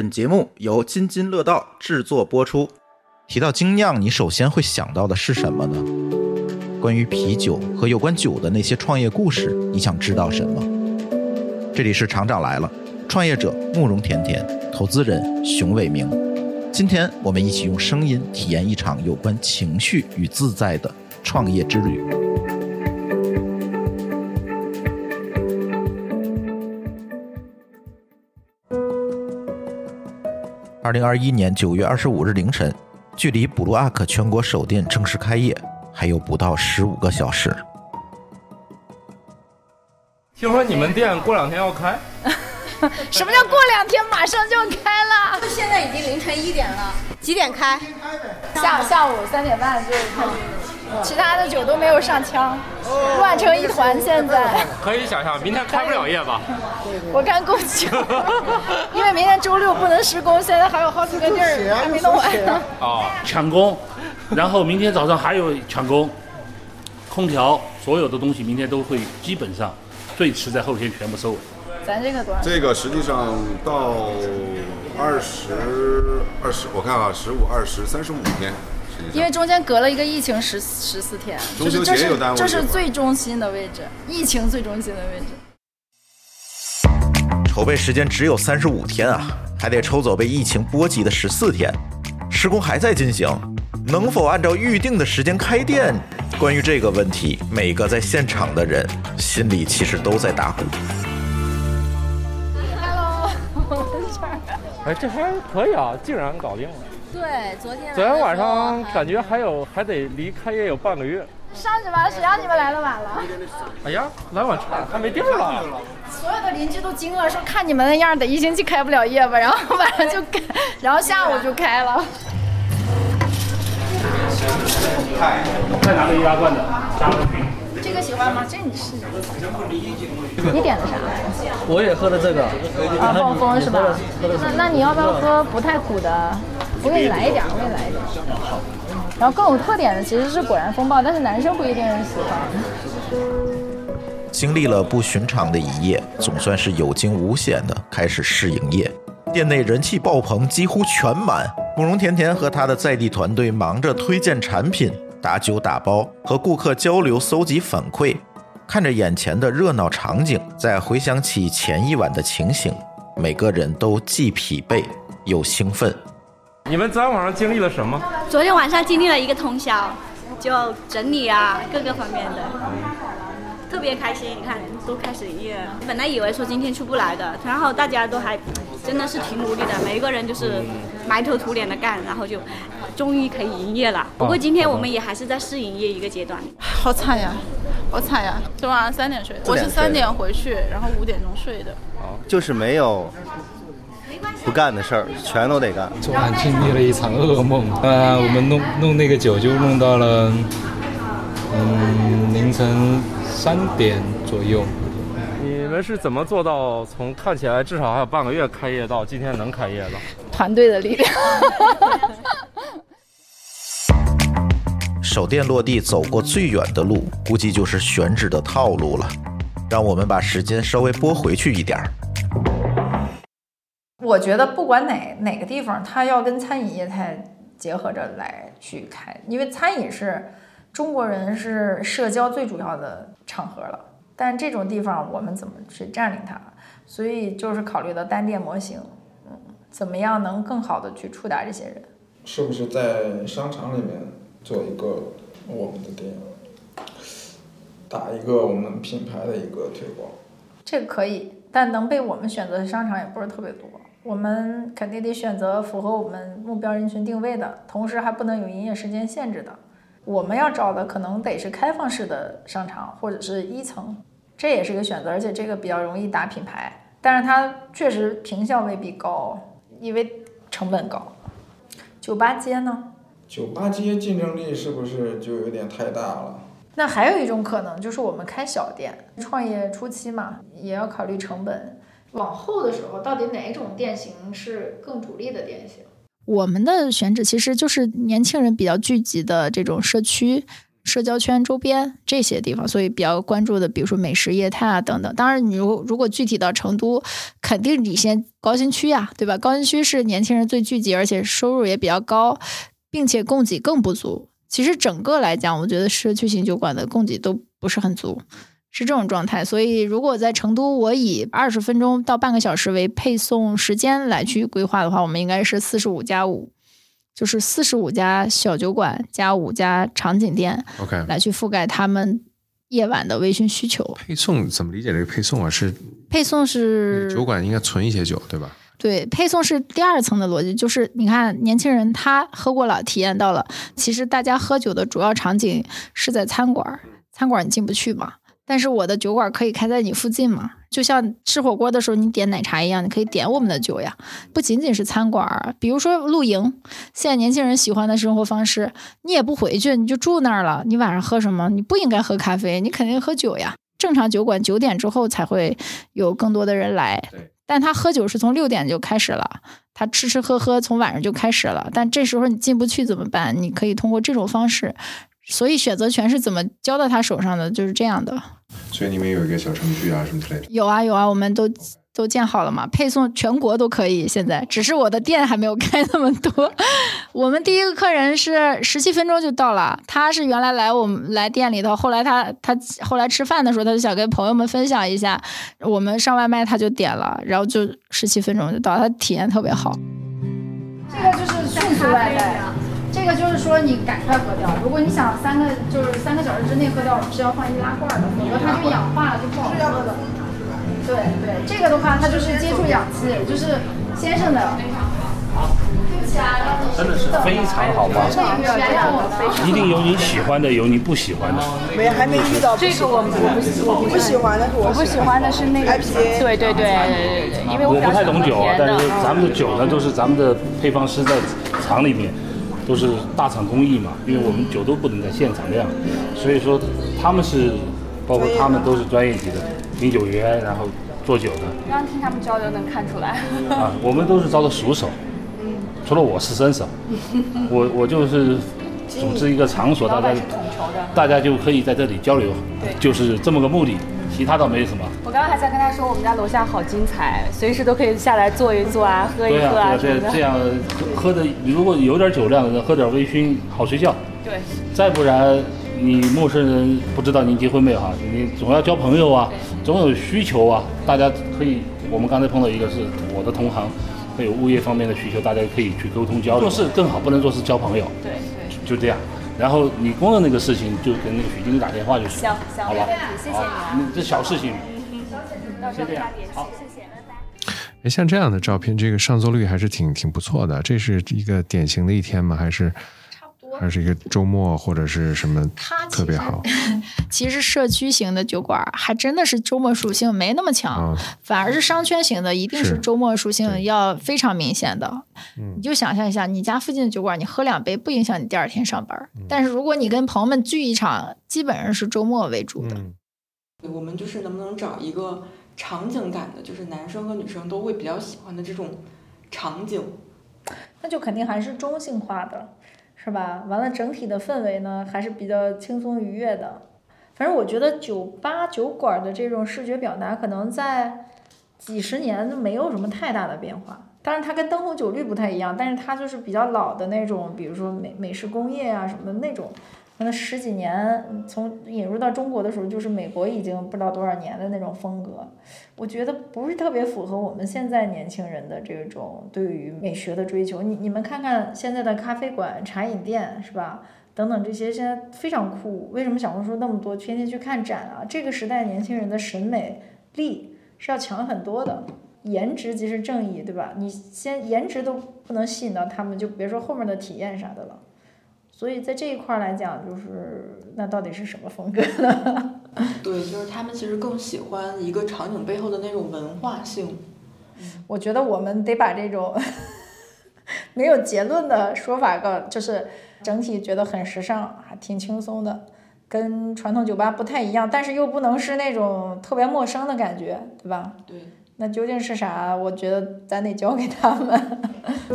本节目由津津乐道制作播出。提到精酿，你首先会想到的是什么呢？关于啤酒和有关酒的那些创业故事，你想知道什么？这里是厂长来了，创业者慕容甜甜，投资人熊伟明。今天我们一起用声音体验一场有关情绪与自在的创业之旅。二零二一年九月二十五日凌晨，距离布鲁阿克全国首店正式开业还有不到十五个小时。听说你们店过两天要开，什么叫过两天马上就开了？现在已经凌晨一点了，几点开？下下午三点半就开始，其他的酒都没有上枪，乱成一团。现在可以想象明天开不了业吧？我干够久，因为明天周六不能施工，现在还有好几个地儿还没弄完呢。哦，抢工，然后明天早上还有抢工，空调所有的东西明天都会基本上最迟在后天全部收尾。咱这个多少？这个实际上到二十二十，我看啊，十五、二十、三十五天，因为中间隔了一个疫情十十四天，中秋就是这是这是最中心的位置，疫情最中心的位置。筹备时间只有三十五天啊，还得抽走被疫情波及的十四天，施工还在进行，能否按照预定的时间开店？关于这个问题，每个在现场的人心里其实都在打鼓。Hello，我们这儿哎，这还可以啊，竟然搞定了。对，昨天昨天晚上感觉还有还得离开业有半个月。上去吧，谁让你们来的晚了？哎呀，来晚差还没地儿了。所有的邻居都惊了，说看你们那样，得一星期开不了业吧？然后晚上就开，然后下午就开了。再拿个易拉罐的，加个瓶。这个喜欢吗？这你试试。你点的啥？我也喝的这个，啊，暴风是吧？那那你要不要喝不太苦的？我给你来一点，我给你来一点。然后更有特点的其实是果然风暴，但是男生不一定喜欢。经历了不寻常的一夜，总算是有惊无险的开始试营业。店内人气爆棚，几乎全满。慕容甜甜和他的在地团队忙着推荐产品、打酒打包，和顾客交流、搜集反馈。看着眼前的热闹场景，再回想起前一晚的情形，每个人都既疲惫又兴奋。你们昨天晚上经历了什么？昨天晚上经历了一个通宵，就整理啊各个方面的，特别开心。你看都开始营业了，本来以为说今天出不来的，然后大家都还真的是挺努力的，每一个人就是埋头苦脸的干，然后就终于可以营业了。不过今天我们也还是在试营业一个阶段。好惨呀，好惨呀！昨晚上三点睡的，我是三点回去，然后五点钟睡的。哦就是没有不干的事儿，全都得干。昨晚经历了一场噩梦。呃，我们弄弄那个酒就弄到了，嗯，凌晨三点左右。你们是怎么做到从看起来至少还有半个月开业到今天能开业的？团队的力量。手电落地走过最远的路，估计就是选址的套路了。让我们把时间稍微拨回去一点儿。我觉得不管哪哪个地方，它要跟餐饮业态结合着来去开，因为餐饮是中国人是社交最主要的场合了。但这种地方我们怎么去占领它？所以就是考虑到单店模型，嗯，怎么样能更好的去触达这些人？是不是在商场里面做一个我们的店，打一个我们品牌的一个推广？这个可以，但能被我们选择的商场也不是特别多。我们肯定得选择符合我们目标人群定位的，同时还不能有营业时间限制的。我们要找的可能得是开放式的商场或者是一层，这也是个选择，而且这个比较容易打品牌，但是它确实平效未必高，因为成本高。酒吧街呢？酒吧街竞争力是不是就有点太大了？那还有一种可能就是我们开小店，创业初期嘛，也要考虑成本。往后的时候，到底哪一种店型是更主力的店型？我们的选址其实就是年轻人比较聚集的这种社区，社交圈周边这些地方，所以比较关注的，比如说美食业态啊等等。当然，你如如果具体到成都，肯定你先高新区呀，对吧？高新区是年轻人最聚集，而且收入也比较高，并且供给更不足。其实整个来讲，我觉得社区型酒馆的供给都不是很足，是这种状态。所以，如果在成都，我以二十分钟到半个小时为配送时间来去规划的话，我们应该是四十五加五。就是四十五家小酒馆加五家场景店，OK，来去覆盖他们夜晚的微醺需求。配送怎么理解这个配送啊？是配送是酒馆应该存一些酒，对吧？对，配送是第二层的逻辑，就是你看年轻人他喝过了，体验到了，其实大家喝酒的主要场景是在餐馆，餐馆你进不去嘛。但是我的酒馆可以开在你附近嘛？就像吃火锅的时候你点奶茶一样，你可以点我们的酒呀。不仅仅是餐馆，比如说露营，现在年轻人喜欢的生活方式，你也不回去，你就住那儿了。你晚上喝什么？你不应该喝咖啡，你肯定喝酒呀。正常酒馆九点之后才会有更多的人来，但他喝酒是从六点就开始了，他吃吃喝喝从晚上就开始了。但这时候你进不去怎么办？你可以通过这种方式。所以选择权是怎么交到他手上的？就是这样的。所以你们有一个小程序啊，什么之类的？有啊有啊，我们都都建好了嘛，配送全国都可以。现在只是我的店还没有开那么多。我们第一个客人是十七分钟就到了，他是原来来我们来店里头，后来他他后来吃饭的时候，他就想跟朋友们分享一下，我们上外卖他就点了，然后就十七分钟就到，他体验特别好。这个就是迅速外带。这个就是说你赶快喝掉，如果你想三个就是三个小时之内喝掉，我们是要放易拉罐的，否则它就氧化了，就不好喝的。对对，这个的话它就是接触氧气，就是先生的。真的是非常好吗？一定有你喜欢的，有你不喜欢的。没还没遇到这个我们我不我不喜欢的是我不喜欢的是那个 IPA。对对对对对，因为我不太懂酒啊，但是咱们的酒呢都是咱们的配方师在厂里面。都是大厂工艺嘛，因为我们酒都不能在现场酿，所以说他们是，包括他们都是专业级的品酒员，然后做酒的。刚刚听他们交流能看出来。啊，我们都是招的熟手，除了我是生手，我我就是组织一个场所，大家大家就可以在这里交流，就是这么个目的。其他倒没什么。我刚刚还在跟他说，我们家楼下好精彩，随时都可以下来坐一坐啊，喝一喝啊什么的。这样喝的，如果有点酒量的人，喝点微醺，好睡觉。对。再不然，你陌生人不知道您结婚没有哈？你总要交朋友啊，总有需求啊。大家可以，我们刚才碰到一个是我的同行，会有物业方面的需求，大家可以去沟通交流。做事更好，不能做事交朋友。对对。就这样。然后你工的那个事情，就跟那个许经理打电话就行，行，好吧，谢谢你啊。这小事情，先这样，好，谢谢，拜拜。哎，像这样的照片，这个上座率还是挺挺不错的。这是一个典型的一天吗？还是？还是一个周末或者是什么特别好。其实社区型的酒馆还真的是周末属性没那么强，反而是商圈型的一定是周末属性要非常明显的。你就想象一下，你家附近的酒馆，你喝两杯不影响你第二天上班。但是如果你跟朋友们聚一场，基本上是周末为主的。我们就是能不能找一个场景感的，就是男生和女生都会比较喜欢的这种场景？那就肯定还是中性化的。是吧？完了，整体的氛围呢还是比较轻松愉悦的。反正我觉得酒吧酒馆的这种视觉表达，可能在几十年都没有什么太大的变化。当然，它跟灯红酒绿不太一样，但是它就是比较老的那种，比如说美美式工业啊什么的那种。可能十几年从引入到中国的时候，就是美国已经不知道多少年的那种风格，我觉得不是特别符合我们现在年轻人的这种对于美学的追求。你你们看看现在的咖啡馆、茶饮店是吧？等等这些现在非常酷。为什么小红书那么多，天天去看展啊？这个时代年轻人的审美力是要强很多的，颜值即是正义，对吧？你先颜值都不能吸引到他们，就别说后面的体验啥的了。所以在这一块来讲，就是那到底是什么风格呢？对，就是他们其实更喜欢一个场景背后的那种文化性。我觉得我们得把这种 没有结论的说法告，就是整体觉得很时尚，还挺轻松的，跟传统酒吧不太一样，但是又不能是那种特别陌生的感觉，对吧？对。那究竟是啥？我觉得咱得交给他们。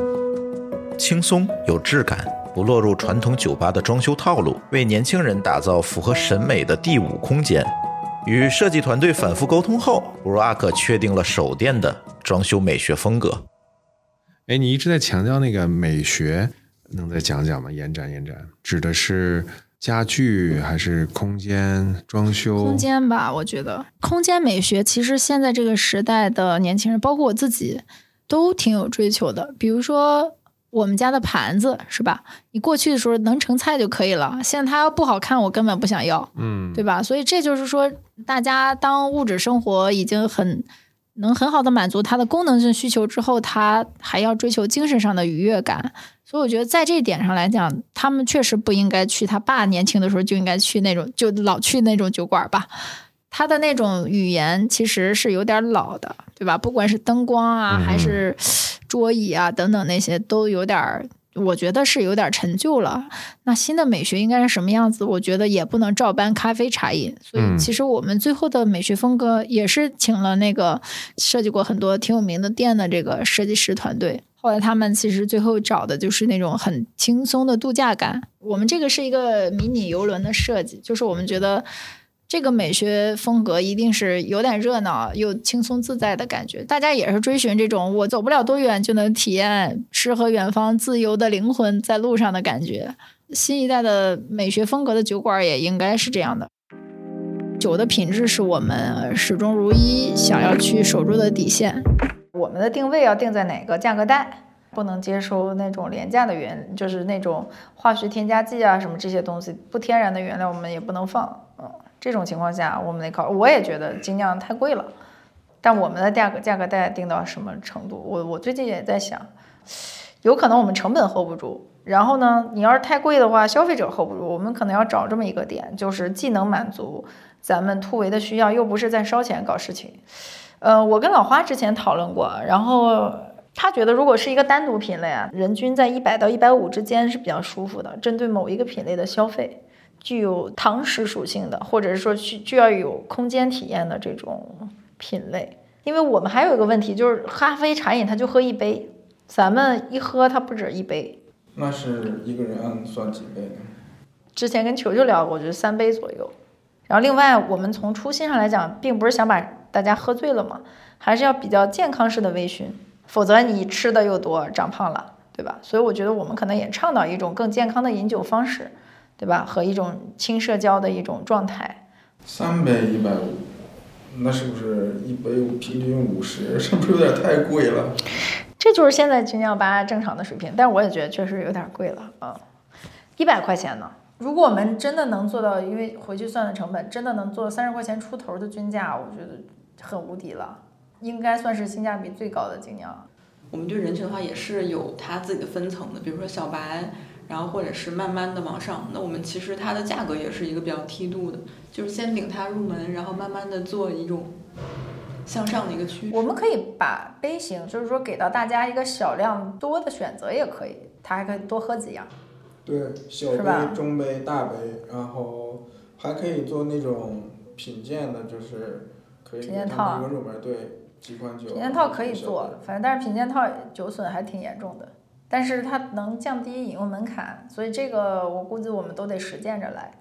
轻松有质感。不落入传统酒吧的装修套路，为年轻人打造符合审美的第五空间。与设计团队反复沟通后，布鲁阿克确定了首店的装修美学风格。哎，你一直在强调那个美学，能再讲讲吗？延展延展，指的是家具还是空间装修？空间吧，我觉得空间美学其实现在这个时代的年轻人，包括我自己，都挺有追求的。比如说我们家的盘子，是吧？你过去的时候能盛菜就可以了，现在它要不好看，我根本不想要，嗯，对吧？所以这就是说，大家当物质生活已经很。能很好的满足他的功能性需求之后，他还要追求精神上的愉悦感，所以我觉得在这一点上来讲，他们确实不应该去他爸年轻的时候就应该去那种就老去那种酒馆吧。他的那种语言其实是有点老的，对吧？不管是灯光啊，还是桌椅啊等等那些，都有点。我觉得是有点陈旧了。那新的美学应该是什么样子？我觉得也不能照搬咖啡茶饮。所以，其实我们最后的美学风格也是请了那个设计过很多挺有名的店的这个设计师团队。后来他们其实最后找的就是那种很轻松的度假感。我们这个是一个迷你游轮的设计，就是我们觉得。这个美学风格一定是有点热闹又轻松自在的感觉，大家也是追寻这种我走不了多远就能体验诗和远方自由的灵魂在路上的感觉。新一代的美学风格的酒馆也应该是这样的。酒的品质是我们始终如一想要去守住的底线。我们的定位要定在哪个价格带？不能接受那种廉价的原，就是那种化学添加剂啊什么这些东西，不天然的原料我们也不能放。嗯。这种情况下，我们得考。我也觉得精酿太贵了，但我们的价格价格带定到什么程度？我我最近也在想，有可能我们成本 hold 不住。然后呢，你要是太贵的话，消费者 hold 不住。我们可能要找这么一个点，就是既能满足咱们突围的需要，又不是在烧钱搞事情。呃，我跟老花之前讨论过，然后他觉得如果是一个单独品类啊，人均在一百到一百五之间是比较舒服的，针对某一个品类的消费。具有堂食属性的，或者是说需需要有空间体验的这种品类，因为我们还有一个问题，就是咖啡茶饮它就喝一杯，咱们一喝它不止一杯。那是一个人按算几杯呢？之前跟球球聊过，我觉得三杯左右。然后另外，我们从初心上来讲，并不是想把大家喝醉了嘛，还是要比较健康式的微醺，否则你吃的又多，长胖了，对吧？所以我觉得我们可能也倡导一种更健康的饮酒方式。对吧？和一种轻社交的一种状态。三杯一百五，那是不是一杯平均五十？是不是有点太贵了？这就是现在精酿吧正常的水平，但是我也觉得确实有点贵了啊！一百块钱呢？如果我们真的能做到，因为回去算的成本，真的能做三十块钱出头的均价，我觉得很无敌了，应该算是性价比最高的精酿。我们对人群的话也是有它自己的分层的，比如说小白。然后或者是慢慢的往上，那我们其实它的价格也是一个比较梯度的，就是先领它入门，然后慢慢的做一种向上的一个趋势。我们可以把杯型，就是说给到大家一个小量多的选择也可以，它还可以多喝几样。对，小杯、中杯、大杯，然后还可以做那种品鉴的，就是可以品鉴套一个入门，对几款酒。品鉴套可以做，反正但是品鉴套酒损还挺严重的。但是它能降低饮用门槛，所以这个我估计我们都得实践着来。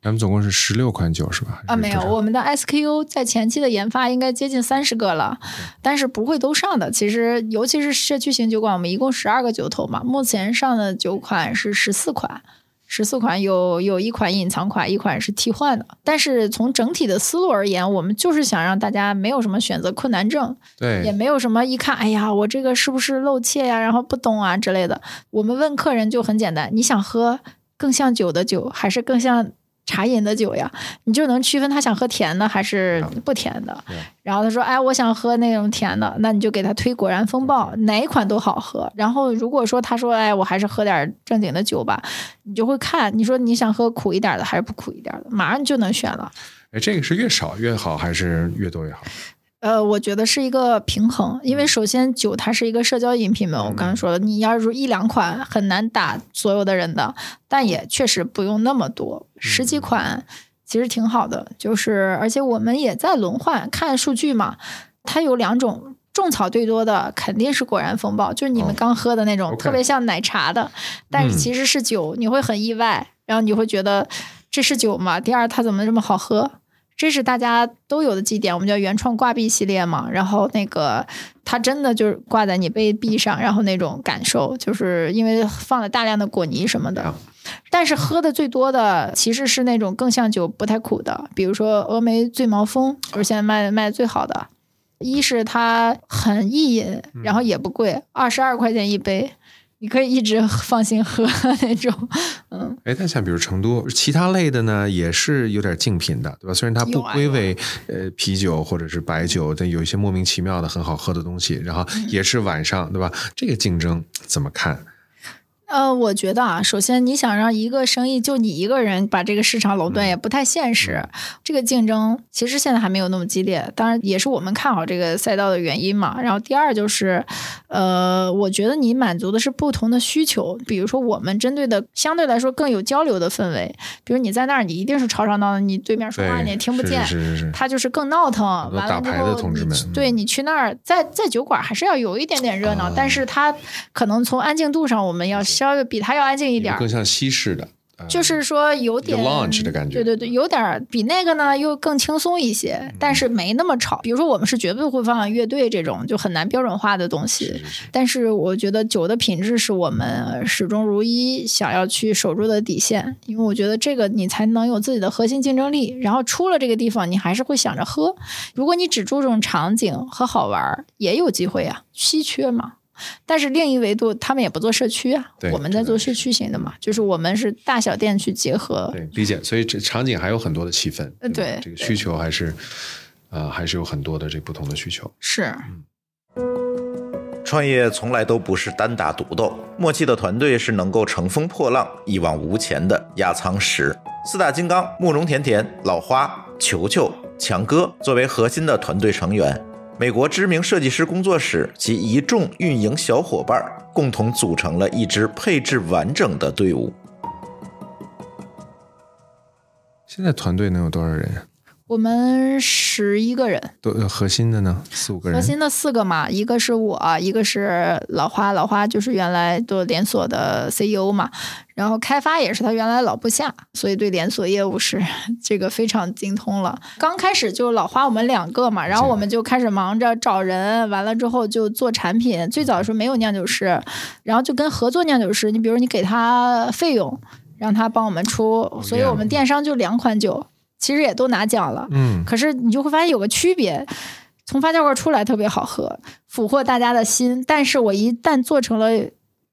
咱们总共是十六款酒是吧？啊，没有，我们的 SKU 在前期的研发应该接近三十个了，但是不会都上的。其实，尤其是社区型酒馆，我们一共十二个酒头嘛，目前上的酒款是十四款。十四款有有一款隐藏款，一款是替换的。但是从整体的思路而言，我们就是想让大家没有什么选择困难症，对，也没有什么一看，哎呀，我这个是不是漏怯呀，然后不懂啊之类的。我们问客人就很简单，你想喝更像酒的酒，还是更像？茶饮的酒呀，你就能区分他想喝甜的还是不甜的。然后他说：“哎，我想喝那种甜的。”那你就给他推果然风暴，哪一款都好喝。然后如果说他说：“哎，我还是喝点正经的酒吧。”你就会看，你说你想喝苦一点的还是不苦一点的，马上就能选了。哎，这个是越少越好还是越多越好？呃，我觉得是一个平衡，因为首先酒它是一个社交饮品嘛，我刚才说了，你要是一两款很难打所有的人的，但也确实不用那么多，十几款其实挺好的，就是而且我们也在轮换，看数据嘛，它有两种。种草最多的肯定是果然风暴，就是你们刚喝的那种特别像奶茶的，但是嗯其实是酒，你会很意外，然后你会觉得这是酒吗？第二，它怎么这么好喝？这是大家都有的基点，我们叫原创挂壁系列嘛。然后那个它真的就是挂在你杯壁上，然后那种感受，就是因为放了大量的果泥什么的。但是喝的最多的其实是那种更像酒、不太苦的，比如说峨眉醉毛峰，就是现在卖的卖的最好的。一是它很易饮，然后也不贵，二十二块钱一杯，你可以一直放心喝那种。嗯，哎，但像比如成都其他类的呢，也是有点竞品的，对吧？虽然它不归为呃啤酒或者是白酒，但有一些莫名其妙的很好喝的东西，然后嗯也是晚上，对吧？这个竞争怎么看？呃，我觉得啊，首先你想让一个生意就你一个人把这个市场垄断，也不太现实。这个竞争其实现在还没有那么激烈，当然也是我们看好这个赛道的原因嘛。然后第二就是，呃，我觉得你满足的是不同的需求，比如说我们针对的相对来说更有交流的氛围，比如你在那儿，你一定是吵吵闹闹，你对面说话你也听不见，是是是是他就是更闹腾。完了之打牌的后对你去那儿，在在酒馆还是要有一点点热闹，但是他可能从安静度上，我们要稍微比它要安静一点儿更。像西式的，呃就是说有点 lounge 的感觉对对对，有点儿比那个呢又更轻松一些，但是没那么吵。比如说我们是绝对会放乐队这种就很难标准化的东西，但是我觉得酒的品质是我们始终如一想要去守住的底线，因为我觉得这个你才能有自己的核心竞争力。然后出了这个地方，你还是会想着喝。如果你只注重场景和好玩儿，也有机会啊，稀缺嘛。但是另一维度，他们也不做社区啊对，我们在做社区型的嘛，就是我们是大小店去结合。对理解，所以这场景还有很多的细分，呃，对，这个需求还是呃还是有很多的这不同的需求。是。创业从来都不是单打独斗，默契的团队是能够乘风破浪、一往无前的压舱石。四大金刚慕容甜甜、老花、球球、强哥作为核心的团队成员，美国知名设计师工作室及一众运营小伙伴共同组成了一支配置完整的队伍。现在团队能有多少人？我们十一个人，核心的呢？四五个人。核心的四个嘛，一个是我，一个是老花，老花就是原来做连锁的 CEO 嘛，然后开发也是他原来老部下，所以对连锁业务是 这个非常精通了。刚开始就老花我们两个嘛，然后我们就开始忙着找人，完了之后就做产品。最早的时候没有酿酒师，然后就跟合作酿酒师，你比如你给他费用，让他帮我们出，所以我们电商就两款酒。其实也都拿奖了，嗯。可是你就会发现有个区别，从发酵罐出来特别好喝，俘获大家的心，但是我一旦做成了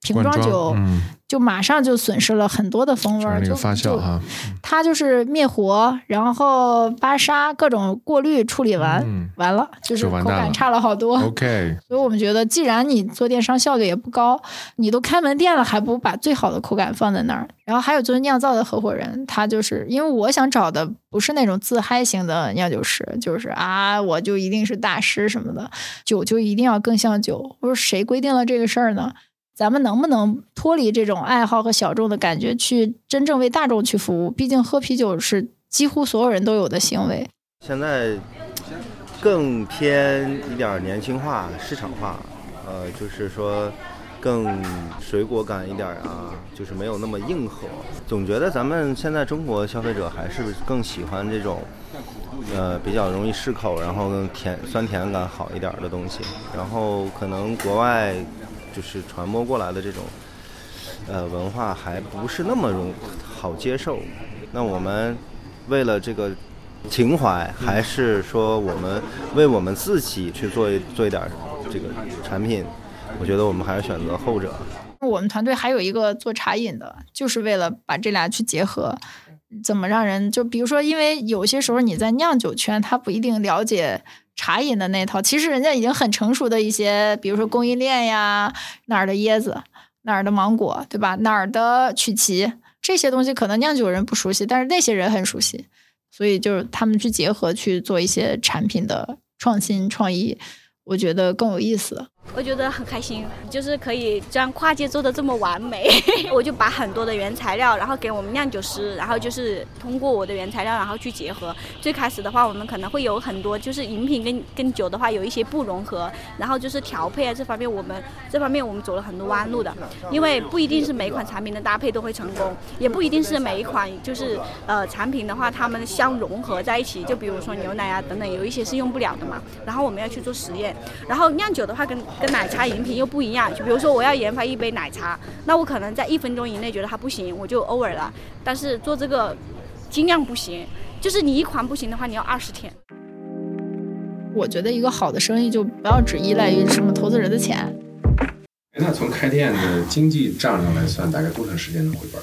瓶装酒，嗯就马上就损失了很多的风味儿，就发酵就哈，它就是灭活，然后巴沙各种过滤处理完，嗯完了就是口感差了好多。OK，所以我们觉得，既然你做电商效率也不高，你都开门店了，还不如把最好的口感放在那儿。然后还有就是酿造的合伙人，他就是因为我想找的不是那种自嗨型的酿酒师，就是啊，我就一定是大师什么的，酒就一定要更像酒。我说谁规定了这个事儿呢？咱们能不能脱离这种爱好和小众的感觉，去真正为大众去服务？毕竟喝啤酒是几乎所有人都有的行为。现在更偏一点年轻化、市场化，呃，就是说更水果感一点啊，就是没有那么硬核。总觉得咱们现在中国消费者还是更喜欢这种，呃，比较容易适口，然后更甜酸甜感好一点的东西。然后可能国外就是传播过来的这种，呃，文化还不是那么容好接受。那我们为了这个情怀，还是说我们为我们自己去做一做一点这个产品？我觉得我们还是选择后者。我们团队还有一个做茶饮的，就是为了把这俩去结合，怎么让人就比如说，因为有些时候你在酿酒圈，他不一定了解茶饮的那套，其实人家已经很成熟的一些，比如说供应链呀，哪儿的椰子，哪儿的芒果，对吧？哪儿的曲奇，这些东西可能酿酒人不熟悉，但是那些人很熟悉，所以就是他们去结合去做一些产品的创新创意，我觉得更有意思。我觉得很开心，就是可以将跨界做的这么完美。我就把很多的原材料，然后给我们酿酒师，然后就是通过我的原材料，然后去结合。最开始的话，我们可能会有很多，就是饮品跟跟酒的话有一些不融合，然后就是调配啊这方面，我们这方面我们走了很多弯路的。因为不一定是每一款产品的搭配都会成功，也不一定是每一款就是呃产品的话，它们相融合在一起。就比如说牛奶啊等等，有一些是用不了的嘛。然后我们要去做实验。然后酿酒的话，跟跟奶茶饮品又不一样。就比如说我要研发一杯奶茶，那我可能在一分钟以内觉得它不行，我就 over 了。但是做这个尽量不行，就是你一款不行的话，你要二十天。我觉得一个好的生意就不要只依赖于什么投资人的钱。那从开店的经济账上来算，大概多长时间能回本？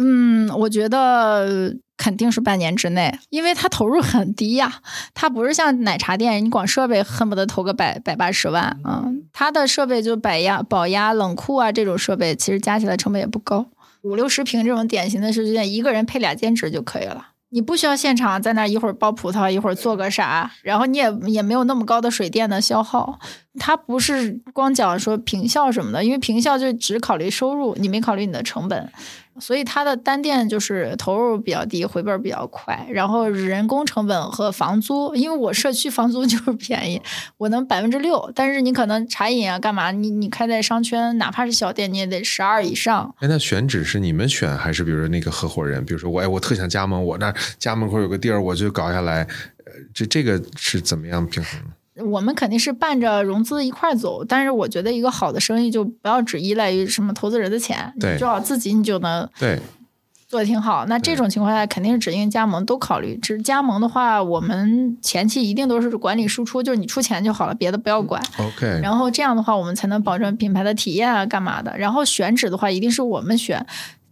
嗯，我觉得肯定是半年之内，因为它投入很低呀。它不是像奶茶店，你光设备恨不得投个百百八十万啊。它的设备就百压、保压、冷库啊这种设备，其实加起来成本也不高，五六十平这种典型的试店，一个人配俩兼职就可以了。你不需要现场在那一会儿剥葡萄，一会儿做个啥，然后你也也没有那么高的水电的消耗。它不是光讲说平效什么的，因为平效就只考虑收入，你没考虑你的成本。所以它的单店就是投入比较低，回本比较快，然后人工成本和房租，因为我社区房租 就是便宜，我能百分之六，但是你可能茶饮啊干嘛，你你开在商圈，哪怕是小店，你也得十二以上。哎，那选址是你们选还是比如说那个合伙人？比如说我哎，我特想加盟，我那家门口有个地儿，我就搞下来，呃，这这个是怎么样平衡？我们肯定是伴着融资一块走，但是我觉得一个好的生意就不要只依赖于什么投资人的钱，你，最好自己你就能对做的挺好。那这种情况下肯定是指定加盟都考虑。只加盟的话，我们前期一定都是管理输出，就是你出钱就好了，别的不要管。OK。然后这样的话，我们才能保证品牌的体验啊，干嘛的。然后选址的话，一定是我们选。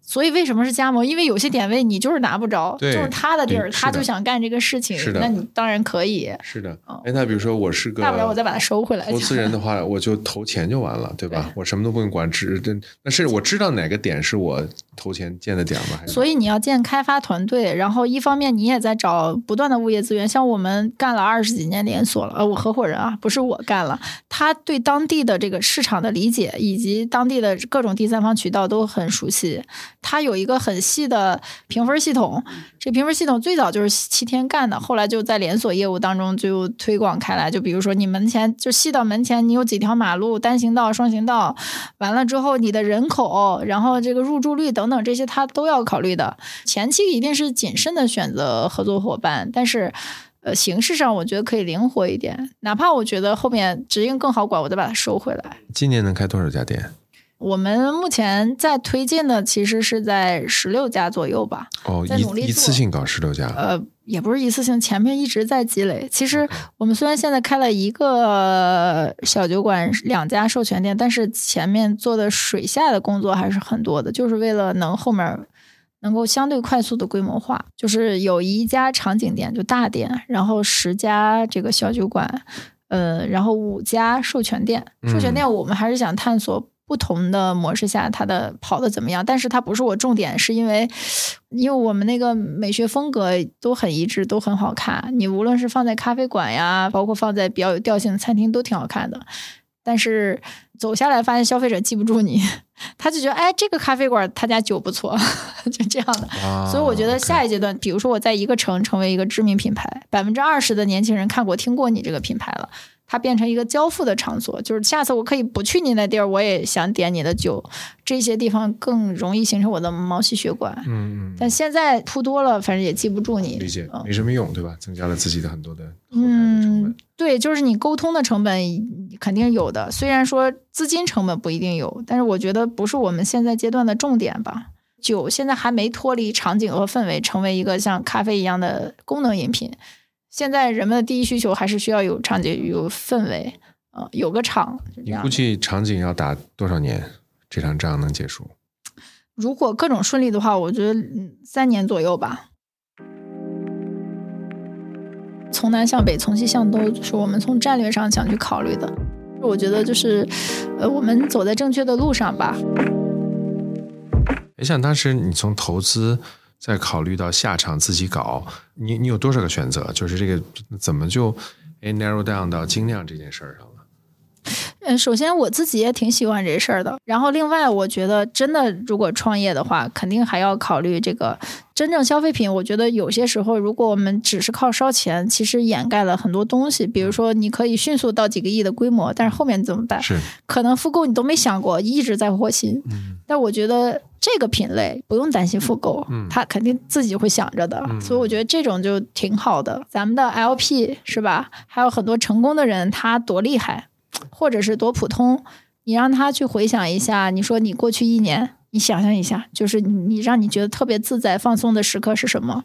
所以为什么是加盟？因为有些点位你就是拿不着，就是他的地儿，他就想干这个事情那你当然可以。是的，哎，那比如说我是个大不了我再把它收回来投资人的话，我就投钱就完了，对吧？我什么都不用管，只这那是我知道哪个点是我投钱建的点吗？还是？所以你要建开发团队，然后一方面你也在找不断的物业资源，像我们干了二十几年连锁了，呃，我合伙人啊，不是我干了，他对当地的这个市场的理解以及当地的各种第三方渠道都很熟悉，他有一个很细的评分系统，这评分系统最早就是七天干的，后来就在连锁业务当中就推广开来，就比如说你门前就细到门前，你有几条马路，单行道、双行道，完了之后你的人口，然后这个入住率等等等这些，他都要考虑的。前期一定是谨慎的选择合作伙伴，但是。呃，形式上我觉得可以灵活一点，哪怕我觉得后面直营更好管，我再把它收回来。今年能开多少家店？我们目前在推进的其实是在十六家左右吧。哦，一一次性搞十六家，呃，也不是一次性，前面一直在积累。其实我们虽然现在开了一个小酒馆、两家授权店，但是前面做的水下的工作还是很多的，就是为了能后面能够相对快速的规模化。就是有一家场景店，就大店，然后十家这个小酒馆，呃，然后五家授权店。授权店我们还是想探索。不同的模式下，它的跑的怎么样？但是它不是我重点，是因为，因为我们那个美学风格都很一致，都很好看。你无论是放在咖啡馆呀，包括放在比较有调性的餐厅，都挺好看的。但是走下来发现消费者记不住你，他就觉得哎，这个咖啡馆他家酒不错，就这样的。啊所以我觉得下一阶段，比如说我在一个城成为一个知名品牌，百分之二十的年轻人看过、听过你这个品牌了。它变成一个交付的场所，就是下次我可以不去你那地儿，我也想点你的酒，这些地方更容易形成我的毛细血管。嗯嗯，但现在铺多了，反正也记不住你。理解，没什么用，对吧？增加了自己的很多的，嗯，对，就是你沟通的成本肯定有的，虽然说资金成本不一定有，但是我觉得不是我们现在阶段的重点吧。酒现在还没脱离场景和氛围，成为一个像咖啡一样的功能饮品。现在人们的第一需求还是需要有场景、有氛围，呃，有个场。你估计场景要打多少年，这场仗能结束？如果各种顺利的话，我觉得嗯三年左右吧。从南向北，从西向东，是我们从战略上想去考虑的。我觉得就是，呃，我们走在正确的路上吧。你想当时你从投资再考虑到下场自己搞，你你有多少个选择？就是这个怎么就哎 narrow down 到精酿这件事儿上了？嗯，首先我自己也挺喜欢这事儿的。然后另外，我觉得真的如果创业的话，肯定还要考虑这个真正消费品。我觉得有些时候，如果我们只是靠烧钱，其实掩盖了很多东西。比如说，你可以迅速到几个亿的规模，但是后面怎么办？是可能复购你都没想过，一直在和新。嗯，但我觉得这个品类不用担心复购，嗯他肯定自己会想着的。嗯所以我觉得这种就挺好的。咱们的 LP 是吧？还有很多成功的人，他多厉害，或者是多普通，你让他去回想一下，你说你过去一年，你想象一下，就是你你让你觉得特别自在放松的时刻是什么？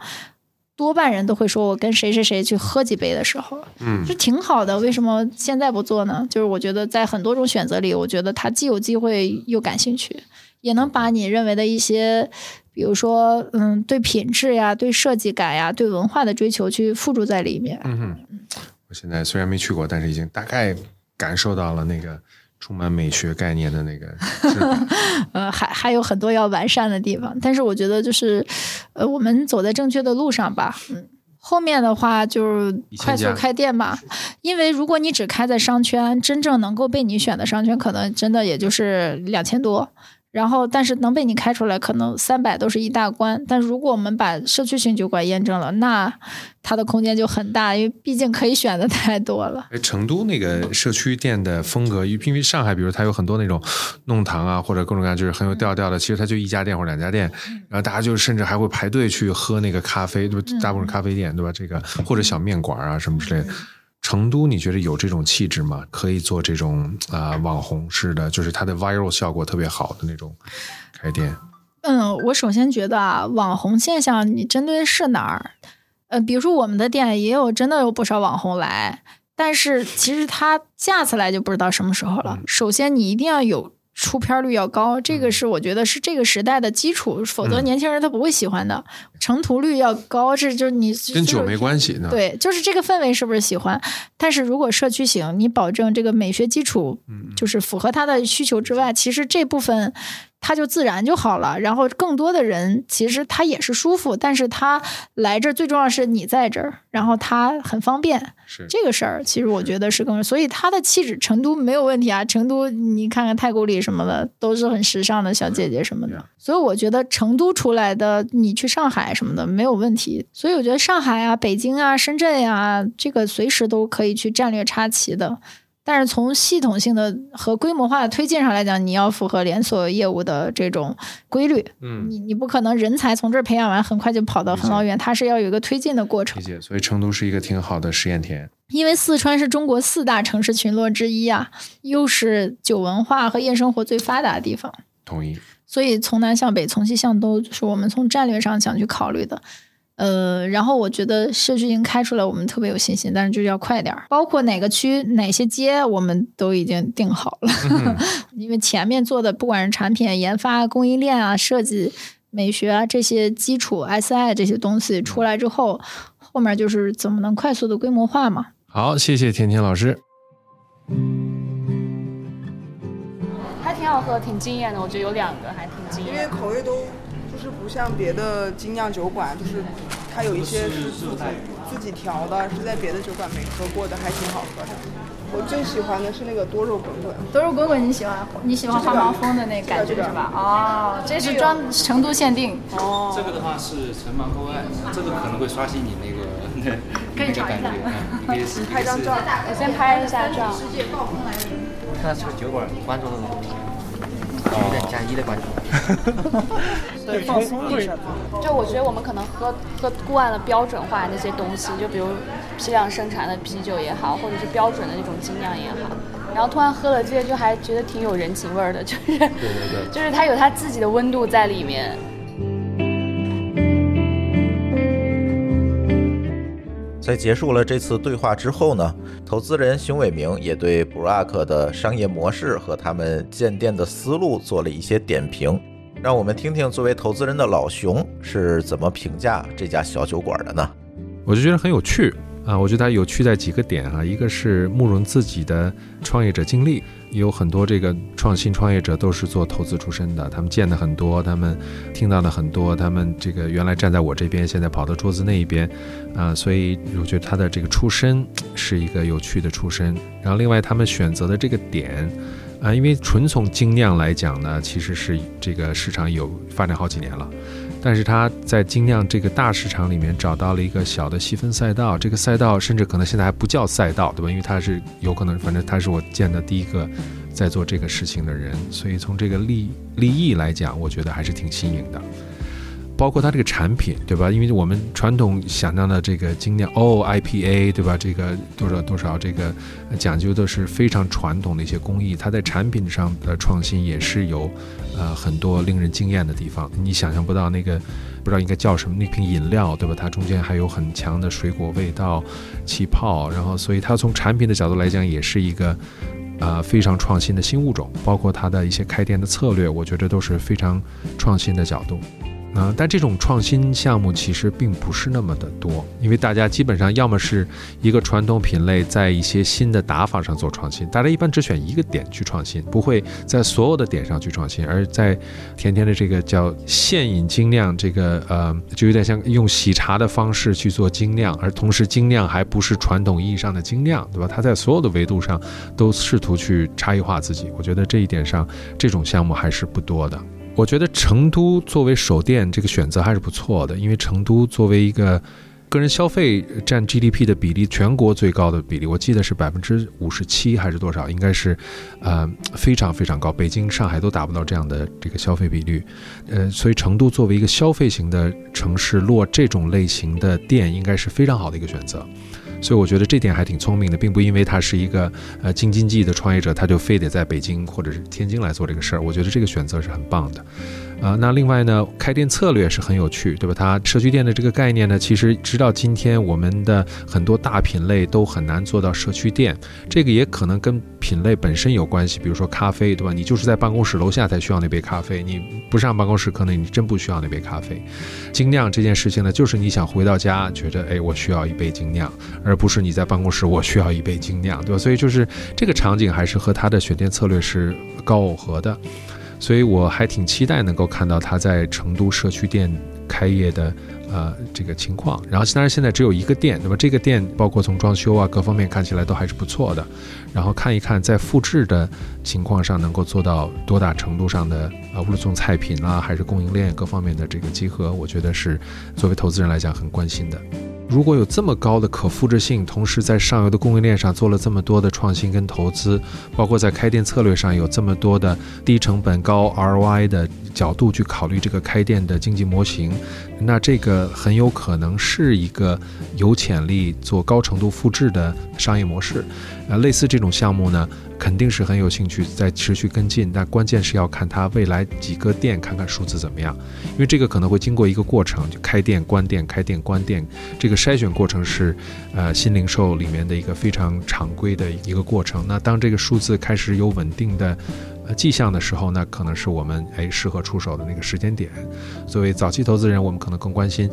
多半人都会说，我跟谁谁谁去喝几杯的时候，嗯就挺好的。为什么现在不做呢？就是我觉得在很多种选择里，我觉得他既有机会又感兴趣，也能把你认为的一些，比如说嗯，对品质呀、对设计感呀、对文化的追求去附注在里面。嗯哼，我现在虽然没去过，但是已经大概感受到了那个充满美学概念的那个。呃，还还有很多要完善的地方，但是我觉得就是，呃，我们走在正确的路上吧。嗯，后面的话就是快速开店吧，因为如果你只开在商圈，真正能够被你选的商圈，可能真的也就是两千多。然后，但是能被你开出来，可能三百都是一大关。但如果我们把社区型酒馆验证了，那它的空间就很大，因为毕竟可以选的 太多了。哎，成都那个社区店的风格，因为上海，比如它有很多那种弄堂啊，或者各种各样就是很有调调的，其实它就一家店或者两家店，然后大家就甚至还会排队去喝那个咖啡，对吧？大部分是咖啡店，对吧？这个或者小面馆啊什么之类的。成都，你觉得有这种气质吗？可以做这种啊、网红式的，就是它的 viral 效果特别好的那种开店。嗯，我首先觉得啊，网红现象你针对的是哪儿？呃，比如说我们的店也有真的有不少网红来，但是其实他下次来就不知道什么时候了。首先你一定要有出片率要高，这个是我觉得是这个时代的基础，否则嗯年轻人他不会喜欢的。成图率要高，这就是你跟酒没关系呢。对，就是这个氛围是不是喜欢？但是如果社区型，你保证这个美学基础，就是符合他的需求之外，其实这部分他就自然就好了。然后更多的人其实他也是舒服，但是他来这儿最重要是你在这儿，然后他很方便。是这个事儿，其实我觉得是更，所以他的气质，成都没有问题啊。成都你看看太古里什么的，都是很时尚的小姐姐什么的。所以我觉得成都出来的，你去上海什么的没有问题。所以我觉得上海啊、北京啊、深圳呀、这个随时都可以去战略插旗的。但是从系统性的和规模化的推进上来讲，你要符合连锁业务的这种规律。嗯，你你不可能人才从这儿培养完，很快就跑到很老远，它是要有一个推进的过程理。解。所以成都是一个挺好的实验田。因为四川是中国四大城市群落之一啊，又是酒文化和夜生活最发达的地方，同意。所以从南向北，从西向东，就是我们从战略上想去考虑的。呃，然后我觉得社区已经开出来，我们特别有信心，但是就是要快点儿。包括哪个区、哪些街，我们都已经定好了，因为前面做的不管是产品研发、供应链啊、设计、美学啊这些基础 SI 这些东西出来之后，后面就是怎么能快速的规模化嘛。好，谢谢甜甜老师。还挺好喝，挺惊艳的。我觉得有两个还挺惊艳因为艳。口味都就是不像别的精酿酒馆，就是它有一些是自己自己调的，是在别的酒馆没喝过的，还挺好喝的。我最喜欢的是那个多肉滚滚，多肉滚滚你喜欢？你喜欢花毛峰的那个感觉是吧？哦，这是专成都限定。哦，这个的话是橙芒厚爱，这个可能会刷新你那个 那个感觉。嗯你可以 试拍张照，我先拍一下照。看这个酒馆观众有点加一的关注。对，放松一下。就我觉得我们可能喝喝惯了标准化那些东西，就比如批量生产的啤酒也好，或者是标准的那种精酿也好，然后突然喝了这些，就还觉得挺有人情味儿的，就是对对对，就是它有它自己的温度在里面。在结束了这次对话之后呢，投资人熊伟明也对 Brack 的商业模式和他们建店的思路做了一些点评。让我们听听作为投资人的老熊是怎么评价这家小酒馆的呢？我就觉得很有趣，啊，我觉得它有趣在几个点啊，一个是慕容自己的创业者经历，有很多这个创新创业者都是做投资出身的，他们见的很多，他们听到的很多，他们这个原来站在我这边，现在跑到桌子那一边，啊，所以我觉得他的这个出身是一个有趣的出身。然后另外他们选择的这个点，啊，因为纯从精酿来讲呢，其实是这个市场有发展好几年了。但是他在精酿这个大市场里面找到了一个小的细分赛道，这个赛道甚至可能现在还不叫赛道，对吧？因为他是有可能，反正他是我见的第一个在做这个事情的人，所以从这个利利益来讲，我觉得还是挺新颖的。包括它这个产品，对吧？因为我们传统想象的这个精酿哦 IPA，对吧？这个多少多少这个讲究的是非常传统的一些工艺，它在产品上的创新也是有呃很多令人惊艳的地方。你想象不到那个不知道应该叫什么那瓶饮料，对吧？它中间还有很强的水果味道、气泡，然后所以它从产品的角度来讲也是一个呃非常创新的新物种。包括它的一些开店的策略，我觉得都是非常创新的角度。啊，但这种创新项目其实并不是那么的多，因为大家基本上要么是一个传统品类在一些新的打法上做创新，大家一般只选一个点去创新，不会在所有的点上去创新。而在甜甜的这个叫现饮精酿，这个呃，就有点像用喜茶的方式去做精酿，而同时精酿还不是传统意义上的精酿，对吧？它在所有的维度上都试图去差异化自己，我觉得这一点上这种项目还是不多的。我觉得成都作为首店这个选择还是不错的，因为成都作为一个个人消费占 GDP 的比例全国最高的比例，我记得是百分之五十七还是多少，应该是，呃，非常非常高，北京、上海都达不到这样的这个消费比率，呃，所以成都作为一个消费型的城市落这种类型的店，应该是非常好的一个选择。所以我觉得这点还挺聪明的，并不因为他是一个呃京津冀的创业者，他就非得在北京或者是天津来做这个事儿。我觉得这个选择是很棒的。啊，那另外呢，开店策略是很有趣，对吧？它社区店的这个概念呢，其实直到今天，我们的很多大品类都很难做到社区店。这个也可能跟品类本身有关系，比如说咖啡，对吧？你就是在办公室楼下才需要那杯咖啡，你不上办公室，可能你真不需要那杯咖啡。精酿这件事情呢，就是你想回到家，觉得哎，我需要一杯精酿，而不是你在办公室我需要一杯精酿，对吧？所以就是这个场景还是和它的选店策略是高耦合的。所以我还挺期待能够看到他在成都社区店开业的呃这个情况。然后当然现在只有一个店，那么？这个店包括从装修啊各方面看起来都还是不错的。然后看一看在复制的情况上能够做到多大程度上的啊，无论从菜品啊还是供应链各方面的这个集合，我觉得是作为投资人来讲很关心的。如果有这么高的可复制性，同时在上游的供应链上做了这么多的创新跟投资，包括在开店策略上有这么多的低成本高 ROI 的角度去考虑这个开店的经济模型，那这个很有可能是一个有潜力做高程度复制的商业模式。啊，类似这种项目呢，肯定是很有兴趣在持续跟进。但关键是要看它未来几个店，看看数字怎么样，因为这个可能会经过一个过程，就开店、关店、开店、关店，这个筛选过程是，呃，新零售里面的一个非常常规的一个过程。那当这个数字开始有稳定的呃迹象的时候，那可能是我们哎适合出手的那个时间点。作为早期投资人，我们可能更关心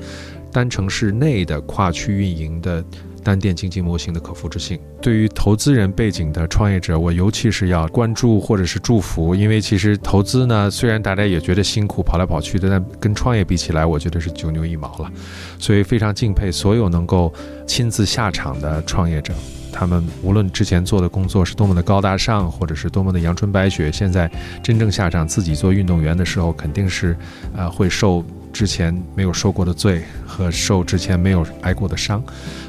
单城市内的跨区运营的。单店经济模型的可复制性，对于投资人背景的创业者，我尤其是要关注或者是祝福，因为其实投资呢，虽然大家也觉得辛苦，跑来跑去的，但跟创业比起来，我觉得是九牛一毛了。所以非常敬佩所有能够亲自下场的创业者，他们无论之前做的工作是多么的高大上，或者是多么的阳春白雪，现在真正下场自己做运动员的时候，肯定是，呃，会受。之前没有受过的罪和受之前没有挨过的伤，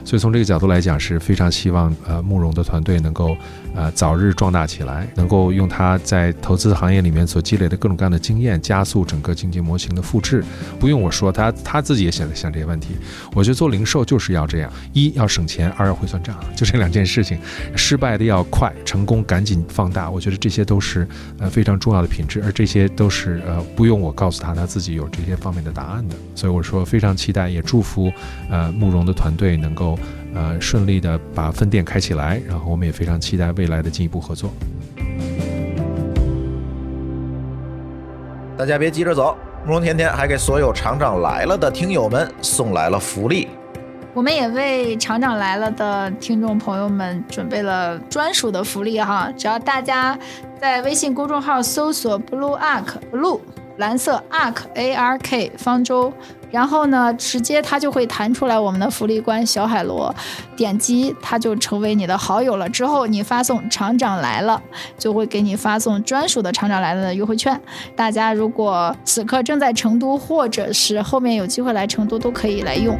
所以从这个角度来讲是非常希望呃慕容的团队能够呃早日壮大起来，能够用他在投资行业里面所积累的各种各样的经验，加速整个经济模型的复制。不用我说，他他自己也想想这些问题。我觉得做零售就是要这样：一要省钱，二要会算账，就这两件事情。失败的要快，成功赶紧放大。我觉得这些都是呃非常重要的品质，而这些都是呃不用我告诉他，他自己有这些方面的答案的。所以我说非常期待，也祝福呃慕容的团队能够呃顺利的把分店开起来，然后我们也非常期待未来的进一步合作。大家别急着走，慕容甜甜还给所有厂长来了的听友们送来了福利。我们也为《厂长来了》的听众朋友们准备了专属的福利哈，只要大家在微信公众号搜索 “blue ark blue”。蓝色 ark a r k 方舟，然后呢，直接它就会弹出来我们的福利官小海螺，点击它就成为你的好友了。之后你发送厂长来了，就会给你发送专属的厂长来了的优惠券。大家如果此刻正在成都，或者是后面有机会来成都，都可以来用。